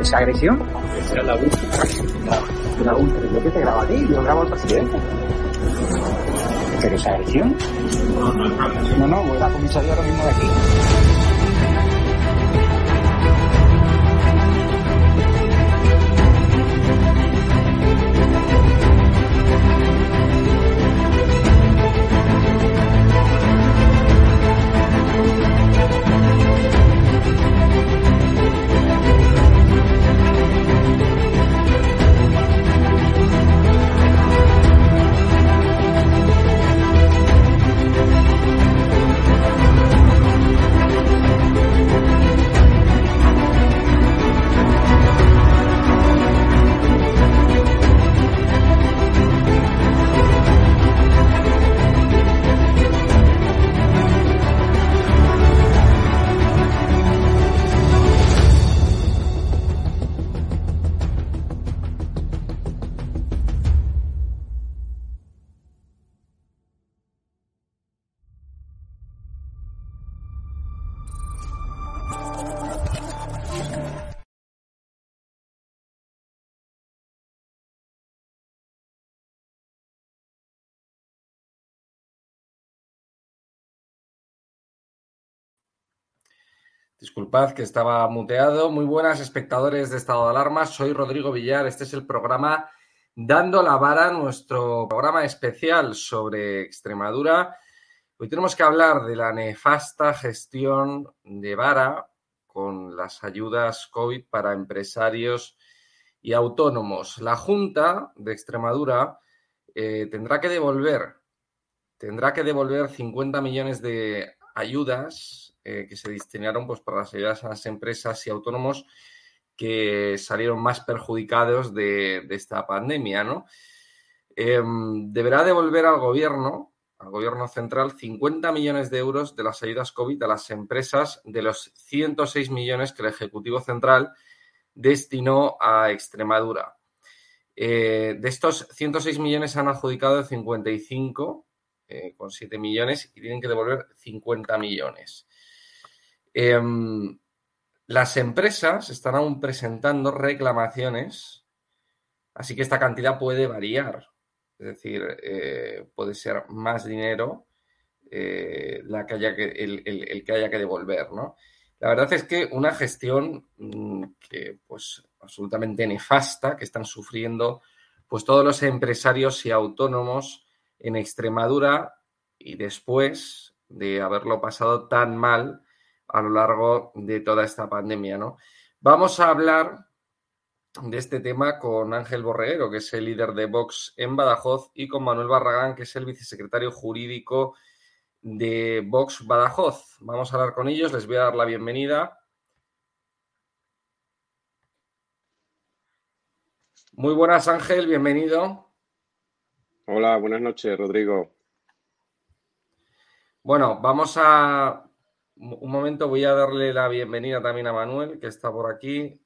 ¿Esa agresión? Esa es la última. La última. ¿Yo qué te grabo a ti? Yo grabo al presidente. ¿Pero esa agresión? No, no, voy a la comisaría ahora mismo de aquí. Disculpad que estaba muteado. Muy buenas espectadores de Estado de Alarma. Soy Rodrigo Villar. Este es el programa Dando la Vara, nuestro programa especial sobre Extremadura. Hoy tenemos que hablar de la nefasta gestión de Vara con las ayudas COVID para empresarios y autónomos. La Junta de Extremadura eh, tendrá que devolver, tendrá que devolver 50 millones de ayudas eh, que se destinaron pues, para las ayudas a las empresas y autónomos que salieron más perjudicados de, esta pandemia, ¿no? Em, deberá devolver al gobierno, al gobierno central, 50 millones de euros de las ayudas COVID a las empresas de los 106 millones que el Ejecutivo Central destinó a Extremadura. Eh, de estos 106 millones han adjudicado 55 eh, con 7 millones y tienen que devolver 50 millones. Em, las empresas están aún presentando reclamaciones, así que esta cantidad puede variar. Es decir, eh, puede ser más dinero eh, la que haya que, el, que haya que devolver, ¿no? La verdad es que una gestión mm, que, pues, absolutamente nefasta, que están sufriendo, pues, todos los empresarios y autónomos en Extremadura y después de haberlo pasado tan mal a lo largo de toda esta pandemia, ¿no? Vamos a hablar de este tema con Ángel Borrero, que es el líder de Vox en Badajoz, y con Manuel Barragán, que es el vicesecretario jurídico de Vox Badajoz. Vamos a hablar con ellos, les voy a dar la bienvenida. Muy buenas, Ángel, bienvenido. Hola, buenas noches, Rodrigo. Bueno, vamos a un momento, voy a darle la bienvenida también a Manuel, que está por aquí.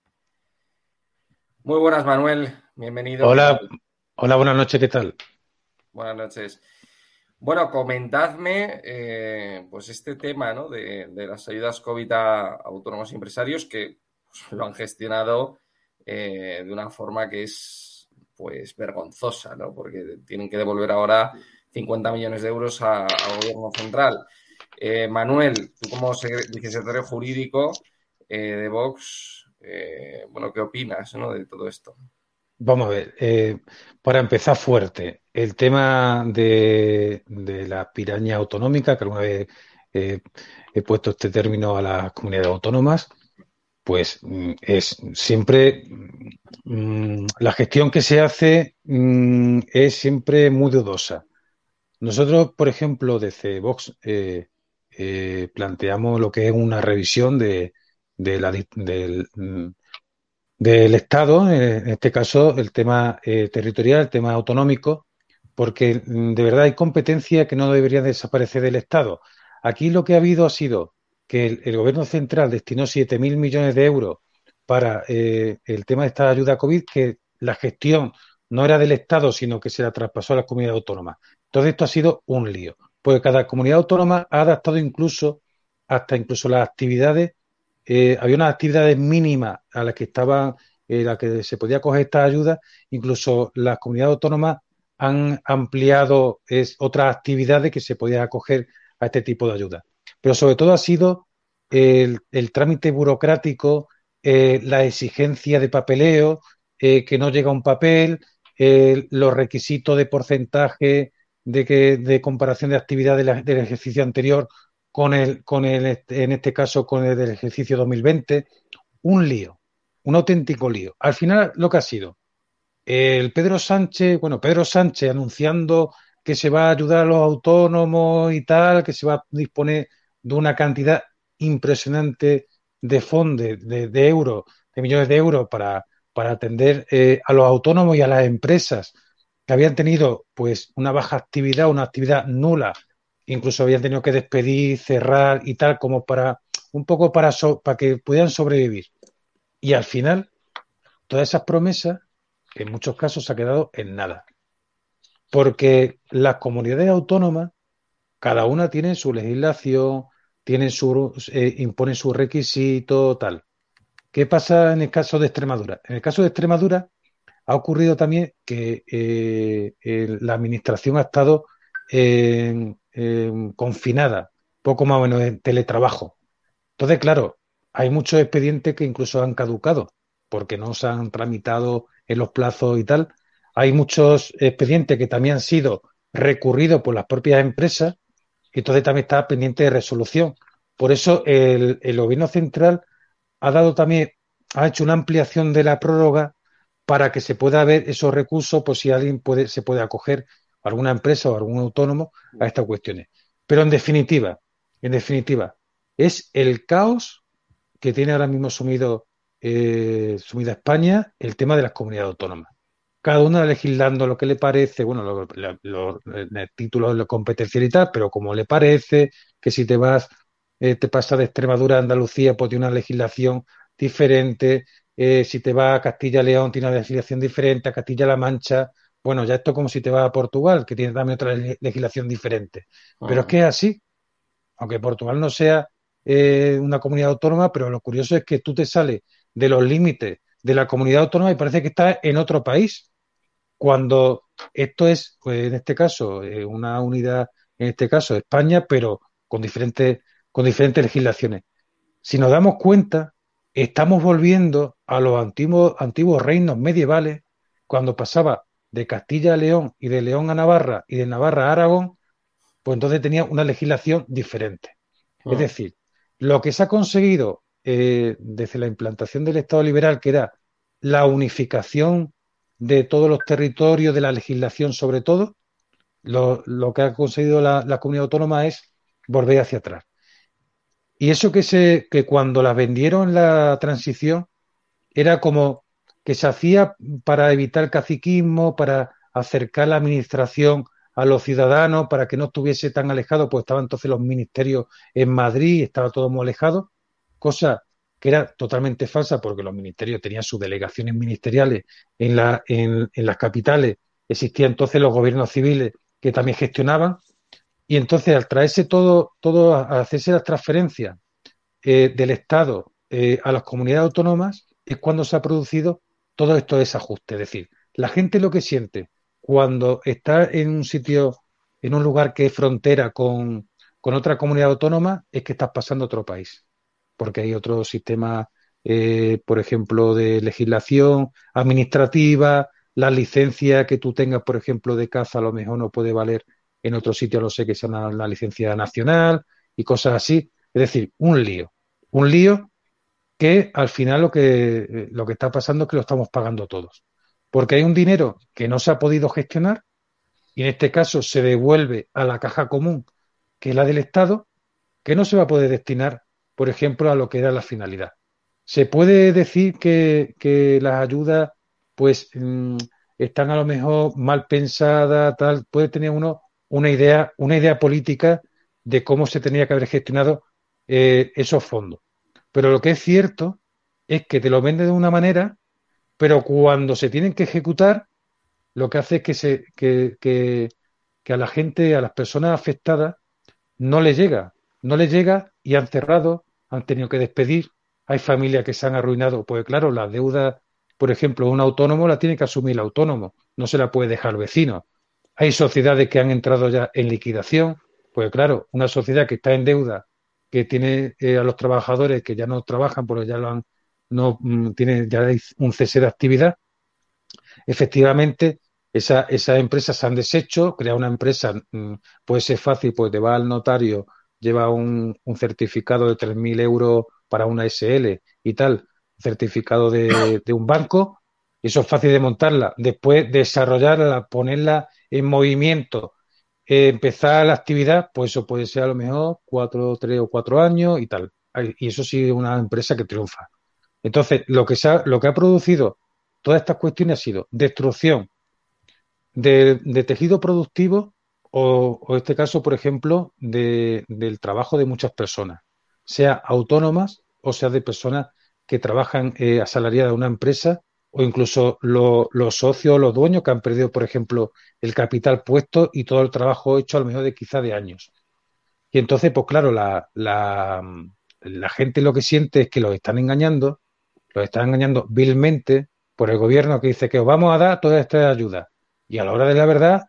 Muy buenas, Manuel. Bienvenido. Hola, hola, buenas noches, ¿qué tal? Buenas noches. Bueno, comentadme eh, pues este tema ¿no? de, las ayudas COVID a autónomos y empresarios que pues, lo han gestionado eh, de una forma que es pues vergonzosa, ¿no? Porque tienen que devolver ahora 50 millones de euros al gobierno central. Eh, Manuel, tú como vicesecretario jurídico eh, de Vox, eh, bueno, ¿qué opinas de todo esto? Vamos a ver, para empezar fuerte, el tema de, la piraña autonómica, que alguna vez he puesto este término a las comunidades autónomas, pues mm, es siempre mm, la gestión que se hace mm, es siempre muy dudosa. Nosotros, por ejemplo, desde Vox eh, planteamos lo que es una revisión de, de la, del, del Estado, en este caso el tema eh, territorial, el tema autonómico, porque mm, de verdad hay competencia que no debería desaparecer del Estado. Aquí lo que ha habido ha sido que el, gobierno central destinó 7.000 millones de euros para eh, el tema de esta ayuda COVID, que la gestión no era del Estado, sino que se la traspasó a las comunidades autónomas. Entonces esto ha sido un lío, porque cada comunidad autónoma ha adaptado incluso hasta incluso las actividades eh, había unas actividades mínimas a las que estaba, eh, la que se podía coger esta ayuda, incluso las comunidades autónomas han ampliado otras actividades que se podía acoger a este tipo de ayuda. Pero sobre todo ha sido el, trámite burocrático, eh, la exigencia de papeleo, que no llega un papel, los requisitos de porcentaje de, que, de comparación de actividades del ejercicio anterior con el, con el, en este caso, con el del ejercicio 2020, un lío, un auténtico lío. Al final, lo que ha sido, el Pedro Sánchez, bueno, Pedro Sánchez anunciando que se va a ayudar a los autónomos y tal, que se va a disponer de una cantidad impresionante de fondos, de, euros, de millones de euros para, para atender eh, a los autónomos y a las empresas que habían tenido pues una baja actividad, una actividad nula incluso habían tenido que despedir, cerrar y tal, como para un poco para, que pudieran sobrevivir. Y al final, todas esas promesas, en muchos casos, se ha quedado en nada. Porque las comunidades autónomas, cada una tiene su legislación, tiene su, eh, impone su requisito, tal. ¿Qué pasa en el caso de Extremadura? En el caso de Extremadura ha ocurrido también que eh, la administración ha estado confinada, poco más o menos en teletrabajo. Entonces, claro, hay muchos expedientes que incluso han caducado porque no se han tramitado en los plazos y tal. Hay muchos expedientes que también han sido recurridos por las propias empresas y entonces también está pendiente de resolución. Por eso el, el gobierno central ha dado también, ha hecho una ampliación de la prórroga para que se pueda ver esos recursos, por si alguien puede, se puede acoger alguna empresa o algún autónomo a estas cuestiones. Pero en definitiva, en definitiva, es el caos que tiene ahora mismo sumido, eh, España el tema de las comunidades autónomas. Cada una legislando lo que le parece, bueno, los títulos de competencia y tal, pero como le parece, que si te vas, eh, te pasa de Extremadura a Andalucía, pues tiene una legislación diferente, eh, si te vas a Castilla-León, tiene una legislación diferente, a Castilla-La Mancha, bueno, ya esto como si te vas a Portugal, que tiene también otra legislación diferente. Pero es que es así. Aunque Portugal no sea eh, una comunidad autónoma, pero lo curioso es que tú te sales de los límites de la comunidad autónoma y parece que estás en otro país. Cuando esto es, pues, en este caso, eh, una unidad, en este caso España, pero con diferentes, con diferentes legislaciones. Si nos damos cuenta, estamos volviendo a los antiguos, antiguos reinos medievales, cuando pasaba de Castilla a León y de León a Navarra y de Navarra a Aragón, pues entonces tenía una legislación diferente. Es ah. decir, lo que se ha conseguido eh, desde la implantación del Estado liberal, que era la unificación de todos los territorios, de la legislación sobre todo, lo, que ha conseguido la, la, comunidad autónoma es volver hacia atrás. Y eso que, se, que cuando la vendieron la transición era como que se hacía para evitar el caciquismo, para acercar la administración a los ciudadanos, para que no estuviese tan alejado, pues estaban entonces los ministerios en Madrid, estaba todo muy alejado, cosa que era totalmente falsa porque los ministerios tenían sus delegaciones ministeriales en, la, en, las capitales, existían entonces los gobiernos civiles que también gestionaban, y entonces al traerse todo, todo a hacerse las transferencias eh, del Estado eh, a las comunidades autónomas, es cuando se ha producido todo esto es ajuste. Es decir, la gente lo que siente cuando está en un sitio, en un lugar que es frontera con, otra comunidad autónoma, es que estás pasando a otro país. Porque hay otro sistema, eh, por ejemplo, de legislación administrativa, la licencia que tú tengas, por ejemplo, de caza, a lo mejor no puede valer en otro sitio, no sé que sea una licencia nacional y cosas así. Es decir, un lío. Un lío que al final lo que, lo que está pasando es que lo estamos pagando todos. Porque hay un dinero que no se ha podido gestionar y en este caso se devuelve a la caja común, que es la del Estado, que no se va a poder destinar, por ejemplo, a lo que era la finalidad. se puede decir que, que las ayudas, pues, mm, están a lo mejor mal pensadas, tal, puede tener uno una idea, una idea política de cómo se tenía que haber gestionado eh, esos fondos. Pero lo que es cierto es que te lo vende de una manera, pero cuando se tienen que ejecutar, lo que hace es que, se, que, que, que a la gente, a las personas afectadas, no le llega, no le llega y han cerrado, han tenido que despedir, hay familias que se han arruinado, pues claro, la deuda, por ejemplo, un autónomo la tiene que asumir el autónomo, no se la puede dejar el vecino. Hay sociedades que han entrado ya en liquidación, pues claro, una sociedad que está en deuda, que tiene eh, a los trabajadores que ya no trabajan porque ya lo han, no mm, tiene ya un cese de actividad, efectivamente esa, esas empresas se han deshecho, crea una empresa, mm, puede ser fácil, pues te va al notario, lleva un, un certificado de 3.000 euros para una SL y tal, certificado de un banco, eso es fácil de montarla. Después desarrollarla, ponerla en movimiento, eh, empezar la actividad, pues eso puede ser a lo mejor cuatro, tres o cuatro años y tal. Y eso sí es una empresa que triunfa. Entonces, lo que, ha, lo que ha producido todas estas cuestiones ha sido destrucción de, de tejido productivo o, o, este caso, por ejemplo, de, del trabajo de muchas personas, sea autónomas o sea de personas que trabajan eh, asalariadas en una empresa o incluso lo, los socios, los dueños que han perdido, por ejemplo, el capital puesto y todo el trabajo hecho a lo mejor de quizá de años. Y entonces, pues claro, la, la, gente lo que siente es que los están engañando, los están engañando vilmente por el gobierno que dice que os vamos a dar toda esta ayuda. Y a la hora de la verdad,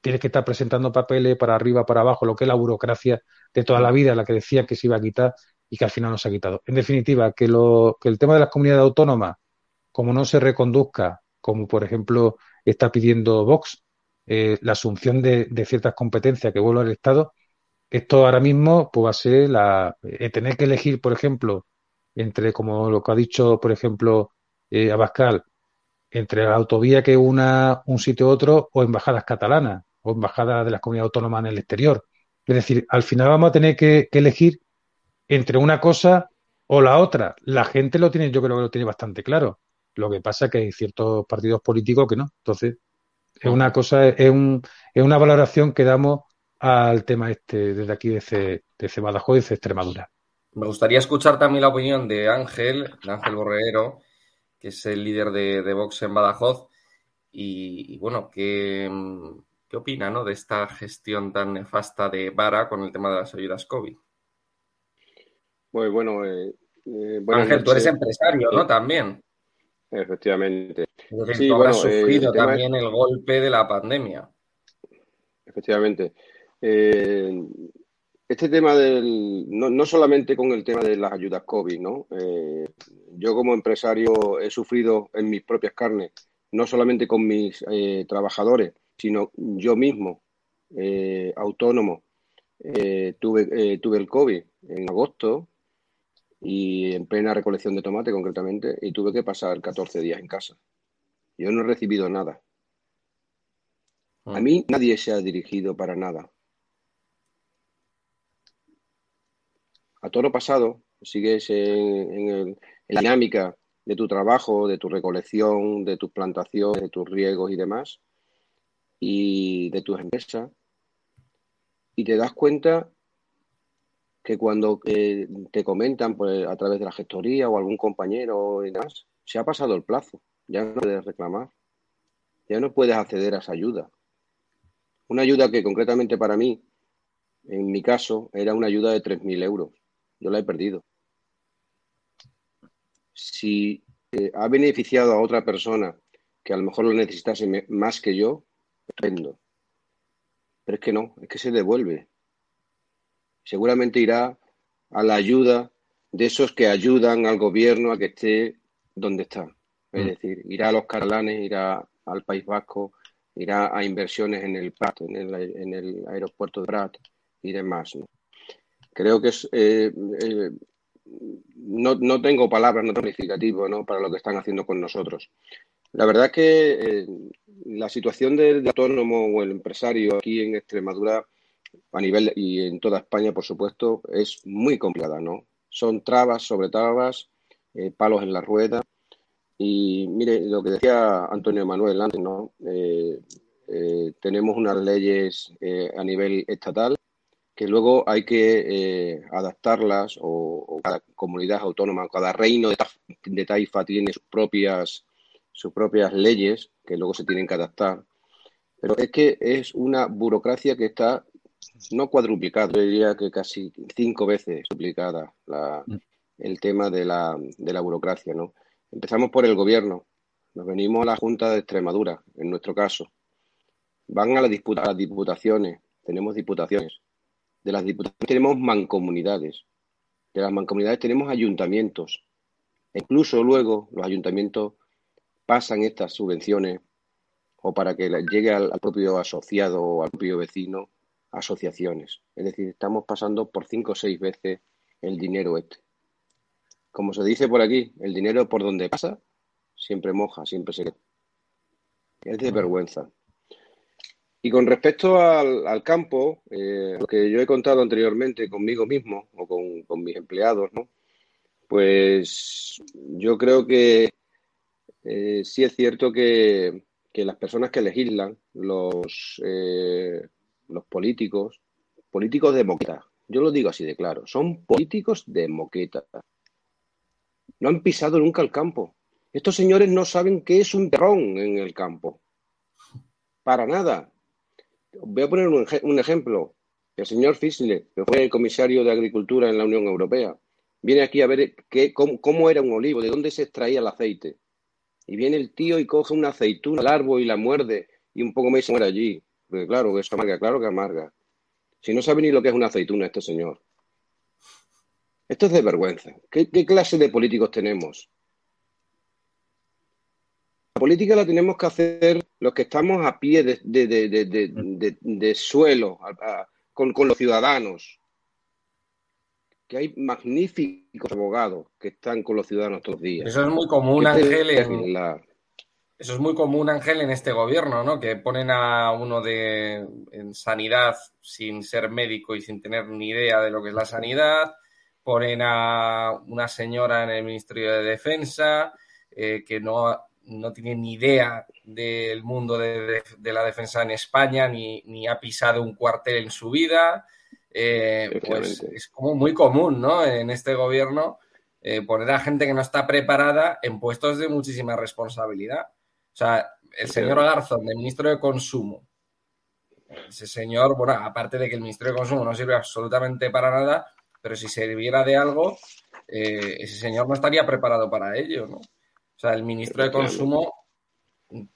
tienes que estar presentando papeles para arriba, para abajo, lo que es la burocracia de toda la vida, la que decía que se iba a quitar y que al final no se ha quitado. En definitiva, que, lo, que el tema de las comunidades autónomas como no se reconduzca, como por ejemplo está pidiendo Vox, eh, la asunción de, ciertas competencias que vuelva al Estado, esto ahora mismo pues, va a ser la, eh, tener que elegir, por ejemplo, entre, como lo que ha dicho, por ejemplo, eh, Abascal, entre la autovía que una un sitio u otro o embajadas catalanas o embajadas de las comunidades autónomas en el exterior. Es decir, al final vamos a tener que elegir entre una cosa o la otra. La gente lo tiene, yo creo que lo tiene bastante claro. Lo que pasa es que hay ciertos partidos políticos que no. Entonces, es una cosa, es, un, es una valoración que damos al tema este desde aquí, desde, desde Badajoz y desde Extremadura. Me gustaría escuchar también la opinión de Ángel, de Ángel Borreguero, que es el líder de, de Vox en Badajoz. Y, y bueno, ¿qué, ¿qué, opina ¿no? de esta gestión tan nefasta de Vara con el tema de las ayudas COVID? Pues bueno, eh, eh, Ángel, noches. tú eres empresario, ¿no? También. Efectivamente. Es decir, sí, bueno, sufrido eh, el también es... el golpe de la pandemia. Efectivamente. Eh, este tema del. No, no, solamente con el tema de las ayudas COVID, ¿no? Eh, yo, como empresario, he sufrido en mis propias carnes, no solamente con mis eh, trabajadores, sino yo mismo, autónomo, tuve, tuve el COVID en agosto y en plena recolección de tomate concretamente, y tuve que pasar 14 días en casa. Yo no he recibido nada. A mí nadie se ha dirigido para nada. A todo lo pasado, sigues en, en, el, en, la dinámica de tu trabajo, de tu recolección, de tus plantaciones, de tus riegos y demás, y de tus empresas, y te das cuenta que cuando eh, te comentan pues, a través de la gestoría o algún compañero y demás, se ha pasado el plazo, ya no puedes reclamar, ya no puedes acceder a esa ayuda. Una ayuda que concretamente para mí, en mi caso, era una ayuda de 3.000 euros. Yo la he perdido. Si eh, ha beneficiado a otra persona que a lo mejor lo necesitase más que yo, estupendo. Pero es que no, es que se devuelve seguramente irá a la ayuda de esos que ayudan al gobierno a que esté donde está. Es mm. decir, irá a los catalanes, irá al País Vasco, irá a inversiones en el Prat, en el, en el aeropuerto de Prat y demás. ¿no? Creo que es. Eh, eh, no, no, tengo palabras no significativas ¿no? para lo que están haciendo con nosotros. La verdad es que eh, la situación del autónomo o el empresario aquí en Extremadura a nivel y en toda España, por supuesto, es muy complicada, ¿no? Son trabas sobre trabas eh, palos en la rueda. Y mire, lo que decía Antonio Manuel antes, ¿no? Eh, eh, tenemos unas leyes a nivel estatal que luego hay que adaptarlas o, cada comunidad autónoma, cada reino de, de taifa tiene sus propias, sus propias leyes que luego se tienen que adaptar. Pero es que es una burocracia que está no cuadruplicada, yo diría que casi cinco veces duplicada la, mm. el tema de la, de la burocracia, ¿no? Empezamos por el gobierno, nos venimos a la Junta de Extremadura, en nuestro caso. Van a, la disputa, a las diputaciones, tenemos diputaciones. De las diputaciones tenemos mancomunidades. De las mancomunidades tenemos ayuntamientos. incluso luego los ayuntamientos pasan estas subvenciones o para que llegue al propio asociado o al propio vecino asociaciones. Es decir, estamos pasando por cinco o seis veces el dinero este. Como se dice por aquí, el dinero por donde pasa siempre moja, siempre se Es de vergüenza. Y con respecto al, campo, eh, lo que yo he contado anteriormente conmigo mismo o con, mis empleados, ¿no? Pues yo creo que eh, sí es cierto que, las personas que legislan, los, eh, los políticos, políticos de moqueta, yo lo digo así de claro, son políticos de moqueta. No han pisado nunca el campo. Estos señores no saben qué es un terrón en el campo. Para nada. Voy a poner un, ejemplo. El señor Fischler, que fue el comisario de Agricultura en la Unión Europea, viene aquí a ver qué, cómo, era un olivo, de dónde se extraía el aceite. Y viene el tío y coge una aceituna al árbol y la muerde y un poco me se muere allí. Porque claro, eso amarga, claro que amarga. Si no sabe ni lo que es una aceituna este señor. Esto es de vergüenza. ¿Qué, clase de políticos tenemos? La política la tenemos que hacer los que estamos a pie de, suelo, con, los ciudadanos. Que hay magníficos abogados que están con los ciudadanos todos los días. Eso es muy común, Ángel, eso es muy común, Ángel, en este gobierno, ¿no? Que ponen a uno de en sanidad sin ser médico y sin tener ni idea de lo que es la sanidad. Ponen a una señora en el Ministerio de Defensa eh, que no, no tiene ni idea del mundo de, la defensa en España, ni, ni, ha pisado un cuartel en su vida. Eh, pues es como muy común, ¿no? En este gobierno eh, poner a gente que no está preparada en puestos de muchísima responsabilidad. O sea, el señor Garzón, de ministro de Consumo, ese señor, bueno, aparte de que el Ministerio de Consumo no sirve absolutamente para nada, pero si sirviera de algo, eh, ese señor no estaría preparado para ello, ¿no? O sea, el ministro de Consumo,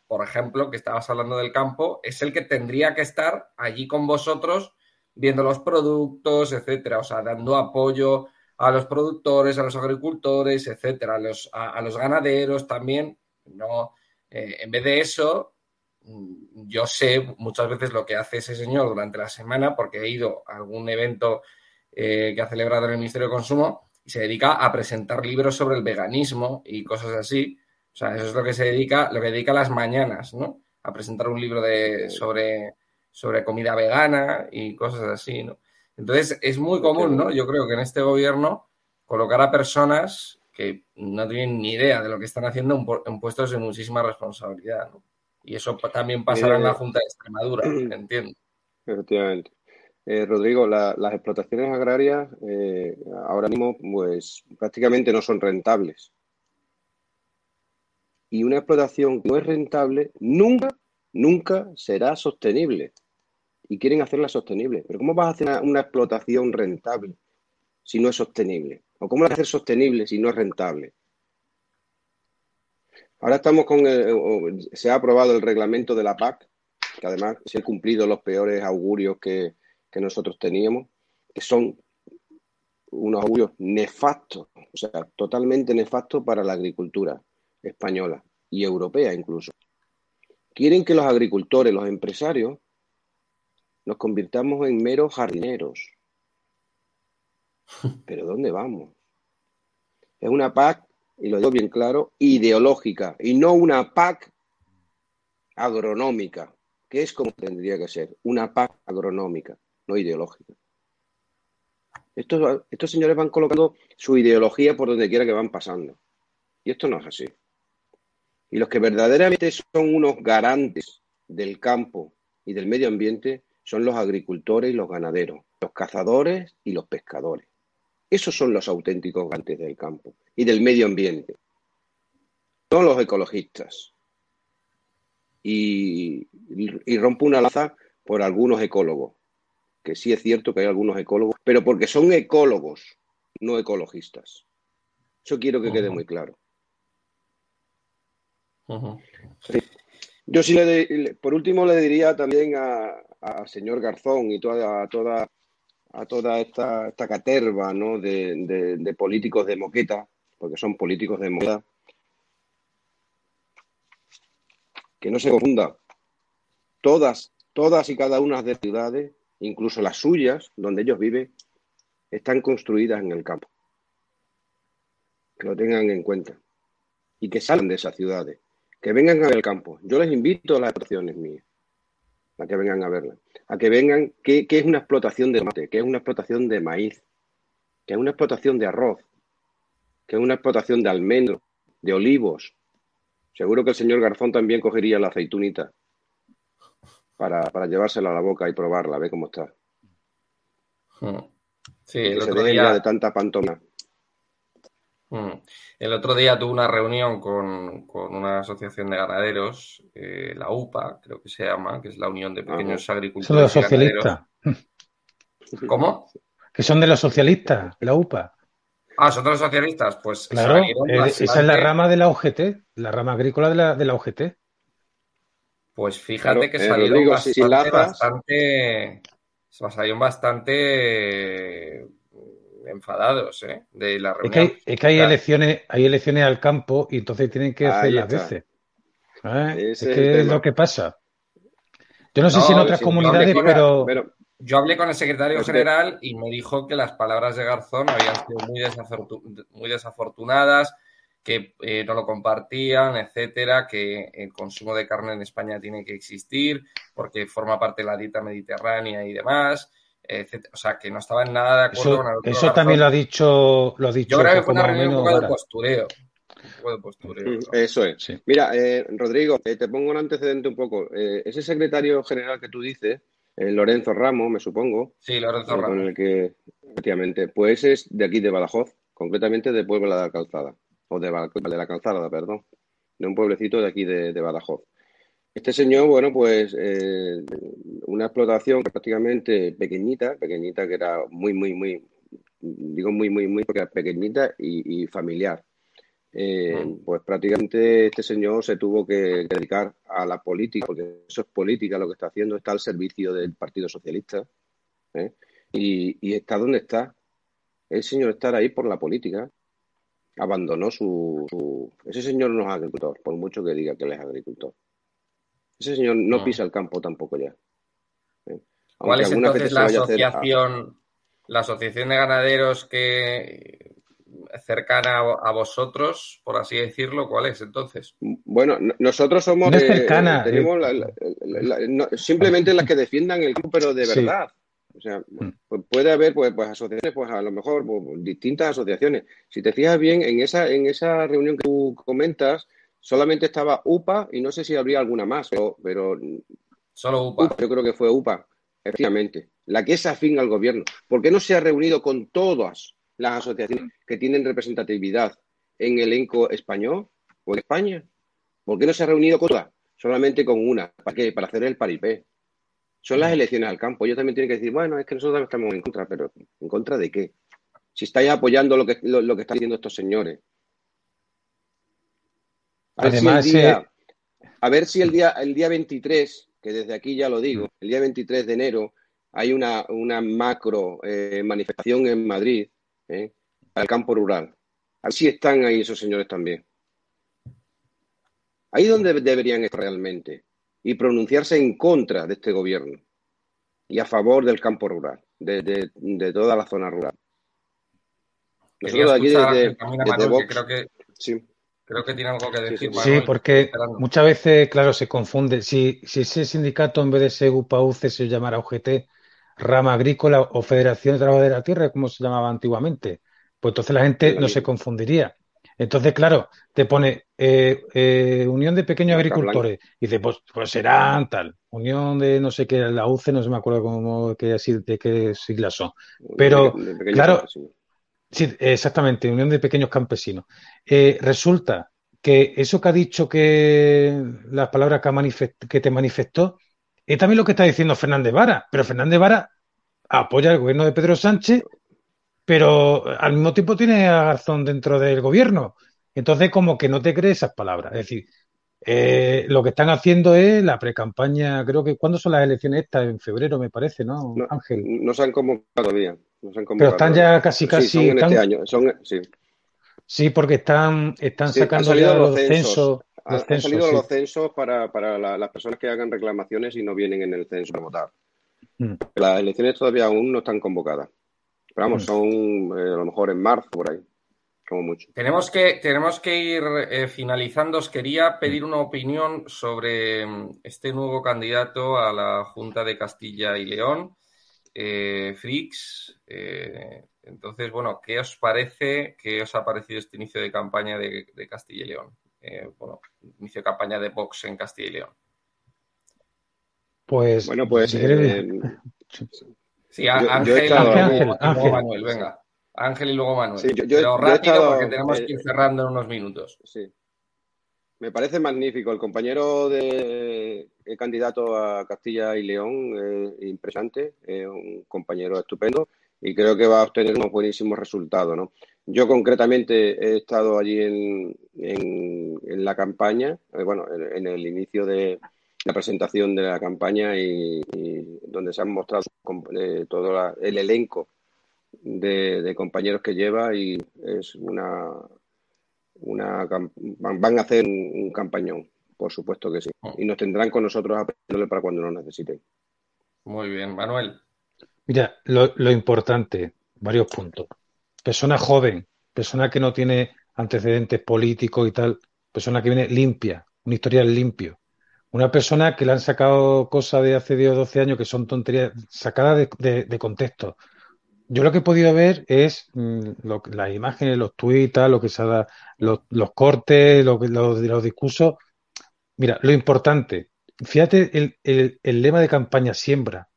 por ejemplo, que estabas hablando del campo, es el que tendría que estar allí con vosotros viendo los productos, etcétera, o sea, dando apoyo a los productores, a los agricultores, etcétera, a los, a los ganaderos también, no, eh, en vez de eso, mm, yo sé muchas veces lo que hace ese señor durante la semana porque he ido a algún evento eh, que ha celebrado en el Ministerio de Consumo y se dedica a presentar libros sobre el veganismo y cosas así. O sea, eso es lo que se dedica, lo que dedica las mañanas, ¿no? A presentar un libro de, sobre, sobre comida vegana y cosas así, ¿no? Entonces, es muy común, ¿no? Yo creo que en este gobierno colocar a personas que no tienen ni idea de lo que están haciendo en puestos de muchísima responsabilidad. ¿no? Y eso también pasará en la Junta de Extremadura, entiendo. Efectivamente. Eh, Rodrigo, las explotaciones agrarias eh, ahora mismo pues prácticamente no son rentables. Y una explotación que no es rentable nunca, nunca será sostenible. Y quieren hacerla sostenible. Pero ¿cómo vas a hacer una explotación rentable si no es sostenible? ¿O cómo lo hacer sostenible si no es rentable? Ahora estamos con, se ha aprobado el reglamento de la PAC, que además se han cumplido los peores augurios que, nosotros teníamos, que son unos augurios nefastos, o sea, totalmente nefastos para la agricultura española y europea incluso. Quieren que los agricultores, los empresarios, nos convirtamos en meros jardineros, pero ¿dónde vamos? Es una PAC, y lo digo bien claro, ideológica y no una PAC agronómica, que es como tendría que ser, una PAC agronómica, no ideológica. Estos, estos señores van colocando su ideología por donde quiera que van pasando. Y esto no es así. Y los que verdaderamente son unos garantes del campo y del medio ambiente son los agricultores y los ganaderos, los cazadores y los pescadores. Esos son los auténticos garantes del campo y del medio ambiente. No los ecologistas. Y, y rompo una lanza por algunos ecólogos, que sí es cierto que hay algunos ecólogos, pero porque son ecólogos, no ecologistas. Eso quiero que quede muy claro. Yo sí, le, por último, le diría también al señor Garzón y toda, a toda, a toda esta, esta caterva ¿no? de, de, políticos de moqueta, porque son políticos de moqueta, que no se confunda. Todas, todas y cada una de las ciudades, incluso las suyas, donde ellos viven, están construidas en el campo. Que lo tengan en cuenta. Y que salgan de esas ciudades que vengan a ver el campo. Yo les invito a las explotaciones mías, a que vengan a verla, a que vengan, qué, es una explotación de mate, qué es una explotación de maíz, qué es una explotación de arroz, qué es una explotación de almendro, de olivos. Seguro que el señor Garzón también cogería la aceitunita para, para llevársela a la boca y probarla, a ver cómo está. Hmm. Sí, el otro día... de tanta pantona. Hmm. El otro día tuve una reunión con, una asociación de ganaderos, eh, la UPA, creo que se llama, que es la Unión de Pequeños Agricultores. Son de los socialistas. ¿Cómo? Que son de los socialistas, la UPA. Ah, son de los socialistas. Pues claro, eh, esa es la rama de la UGT, la rama agrícola de la, de la UGT. Pues fíjate que eh, salieron bastante, bastante, salieron bastante enfadados ¿eh? de la reunión. Es que hay, elecciones, hay elecciones al campo y entonces tienen que hacer las veces. ¿Eh? Es, que es lo que pasa. Yo no sé si en otras comunidades, pero... Yo hablé con el secretario general y me dijo que las palabras de Garzón habían sido muy, desafortunadas, que eh, no lo compartían, etcétera, que el consumo de carne en España tiene que existir porque forma parte de la dieta mediterránea y demás. O sea, que no estaba en nada de acuerdo eso, con el Eso también lo ha dicho, lo ha dicho. Yo creo que fue una reunión un poco de postureo. Mm, eso es. Mira, eh, Rodrigo, eh, te pongo un antecedente un poco. Eh, ese secretario general que tú dices, Lorenzo Ramos, me supongo. Sí, Lorenzo Ramos. Con el que, efectivamente, pues es de aquí de Badajoz, concretamente de Puebla de la Calzada, o de, de la Calzada, perdón, de un pueblecito de aquí de, de Badajoz. Este señor, bueno, pues eh, una explotación prácticamente pequeñita, pequeñita que era muy, muy, muy, digo muy, muy, muy, porque era pequeñita y, familiar. Eh, mm. Pues prácticamente este señor se tuvo que dedicar a la política, porque eso es política, lo que está haciendo está al servicio del Partido Socialista. ¿eh? Y, está donde está. El señor estar ahí por la política. Abandonó su, su... Ese señor no es agricultor, por mucho que diga que él es agricultor. Ese señor no, pisa el campo tampoco ya. ¿Eh? ¿Cuál es entonces la asociación, la asociación de ganaderos que cercana a vosotros, por así decirlo, ¿cuál es entonces? Bueno, nosotros somos no cercana. tenemos simplemente las que defiendan el campo, pero de verdad. O sea, mm. pues puede haber pues, pues, asociaciones, pues a lo mejor pues, distintas asociaciones. Si te fijas bien, en esa, en esa reunión que tú comentas, solamente estaba UPA y no sé si habría alguna más, pero, pero solo UPA. Yo creo que fue UPA, efectivamente, la que es afín al gobierno. ¿Por qué no se ha reunido con todas las asociaciones que tienen representatividad en el elenco español o en España? ¿Por qué no se ha reunido con todas? Solamente con una. ¿Para qué? Para hacer el paripé. Son las elecciones al campo. Ellos también tienen que decir, bueno, es que nosotros estamos en contra, pero ¿en contra de qué? Si estáis apoyando lo que, lo que están diciendo estos señores, Además, eh, a ver si el día, el día 23, que desde aquí ya lo digo, el día 23 de enero hay una, una macro eh, manifestación en Madrid eh, al campo rural. A ver si están ahí esos señores también. Ahí es donde deberían estar realmente y pronunciarse en contra de este gobierno y a favor del campo rural, de, de, toda la zona rural. Nosotros aquí desde, creo que sí. Creo que tiene algo que decir. Sí, porque muchas veces, claro, se confunde. Si, si ese sindicato en vez de ser UPAUCE se llamara UGT, rama agrícola o Federación de Trabajo de la Tierra, como se llamaba antiguamente, pues entonces la gente no se confundiría. Entonces, claro, te pone eh, eh, Unión de Pequeños Agricultores. Y dice, pues, pues serán tal. Unión de no sé qué, la UCE, no se me acuerdo cómo, qué, de qué siglas son. Pero, claro, sí, exactamente, Unión de Pequeños Campesinos. Eh, resulta que eso que ha dicho que las palabras que, que te manifestó es también lo que está diciendo Fernández Vara. Pero Fernández Vara apoya el gobierno de Pedro Sánchez pero al mismo tiempo tiene a Garzón dentro del gobierno. Entonces, como que no te crees esas palabras. Es decir, eh, lo que están haciendo es la precampaña, creo que, ¿cuándo son las elecciones estas? En febrero, me parece, ¿no, Ángel? No se han convocado todavía. Pero están ya casi, casi. Sí, son este año. sí. sí. porque están, están sacando ya los censos. han, salido los censos para, para las personas que hagan reclamaciones y no vienen en el censo a votar. Mm. Las elecciones todavía aún no están convocadas. Pero vamos, mm. son eh, a lo mejor en marzo por ahí, como mucho. Tenemos que, tenemos que ir eh, finalizando. Os quería pedir una opinión sobre mm, este nuevo candidato a la Junta de Castilla y León, eh, Frix. entonces, bueno, ¿qué os parece? ¿Qué os ha parecido este inicio de campaña de, Castilla y León? bueno, inicio de campaña de Vox en Castilla y León. Pues, bueno, pues Sí, Ángel, y luego Manuel, venga. Ángel y luego Manuel. Pero rápido porque tenemos que ir cerrando en unos minutos. Sí. Me parece magnífico. El compañero de el candidato a Castilla y León, es impresionante, es un compañero estupendo y creo que va a obtener unos buenísimos resultados. ¿no? Yo concretamente he estado allí en, la campaña, eh, bueno, en el inicio de, la presentación de la campaña y, donde se han mostrado eh, todo el elenco de, compañeros que lleva y es una, una van a hacer un, campañón, por supuesto que sí. Oh. Y nos tendrán con nosotros apoyándole para cuando nos necesiten. Muy bien, Manuel. Mira, lo, lo importante, varios puntos. Persona joven, persona que no tiene antecedentes políticos y tal, persona que viene limpia, un historial limpio una persona que le han sacado cosas de hace 10 o 12 años que son tonterías sacadas de, contexto. Yo lo que he podido ver es mm, las imágenes, los tweets, lo que se ha los, los cortes, lo, los, los discursos. Mira, lo importante, fíjate el, lema de campaña siembra.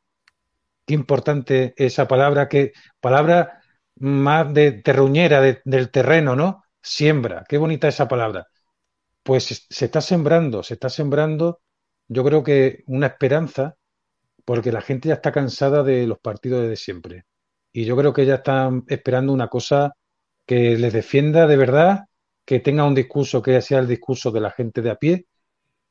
Qué importante esa palabra, que palabra más de terruñera del terreno, ¿no? Siembra, qué bonita esa palabra. Pues se está sembrando, se está sembrando yo creo que una esperanza, porque la gente ya está cansada de los partidos de siempre. Y yo creo que ya están esperando una cosa que les defienda de verdad, que tenga un discurso que sea el discurso de la gente de a pie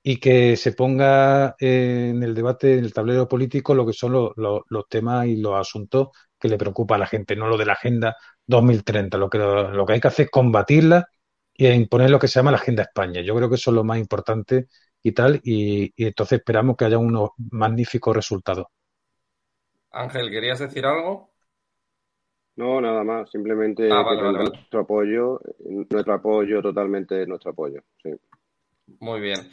y que se ponga en el debate, en el tablero político, lo que son los temas y los asuntos que le preocupa a la gente, no lo de la Agenda 2030. Lo que, lo que hay que hacer es combatirla y imponer lo que se llama la Agenda España. Yo creo que eso es lo más importante y tal, y, entonces esperamos que haya unos magníficos resultados. Ángel, ¿querías decir algo? No, nada más, simplemente ah, nuestro apoyo, nuestro apoyo totalmente, nuestro apoyo. Sí. Muy bien.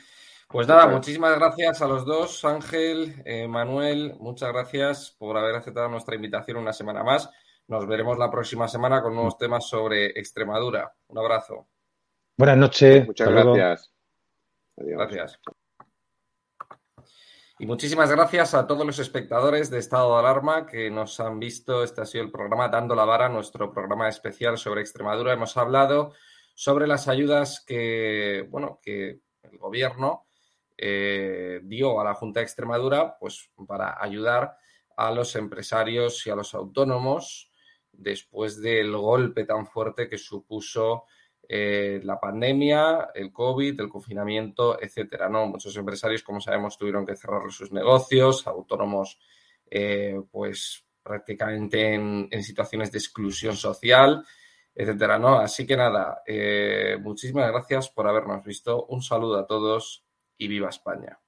Pues nada, muchísimas gracias a los dos, Ángel, eh, Manuel, muchas gracias por haber aceptado nuestra invitación una semana más. Nos veremos la próxima semana con nuevos temas sobre Extremadura. Un abrazo. Buenas noches. Muchas gracias. Gracias. Y muchísimas gracias a todos los espectadores de Estado de Alarma que nos han visto. Este ha sido el programa Dando la Vara, nuestro programa especial sobre Extremadura. Hemos hablado sobre las ayudas que, bueno, que el gobierno eh, dio a la Junta de Extremadura, pues para ayudar a los empresarios y a los autónomos después del golpe tan fuerte que supuso eh, la pandemia, el COVID, el confinamiento, etcétera. ¿no? Muchos empresarios, como sabemos, tuvieron que cerrar sus negocios, autónomos, eh, pues prácticamente en, situaciones de exclusión social, etcétera. ¿no? Así que nada, eh, muchísimas gracias por habernos visto. Un saludo a todos y viva España.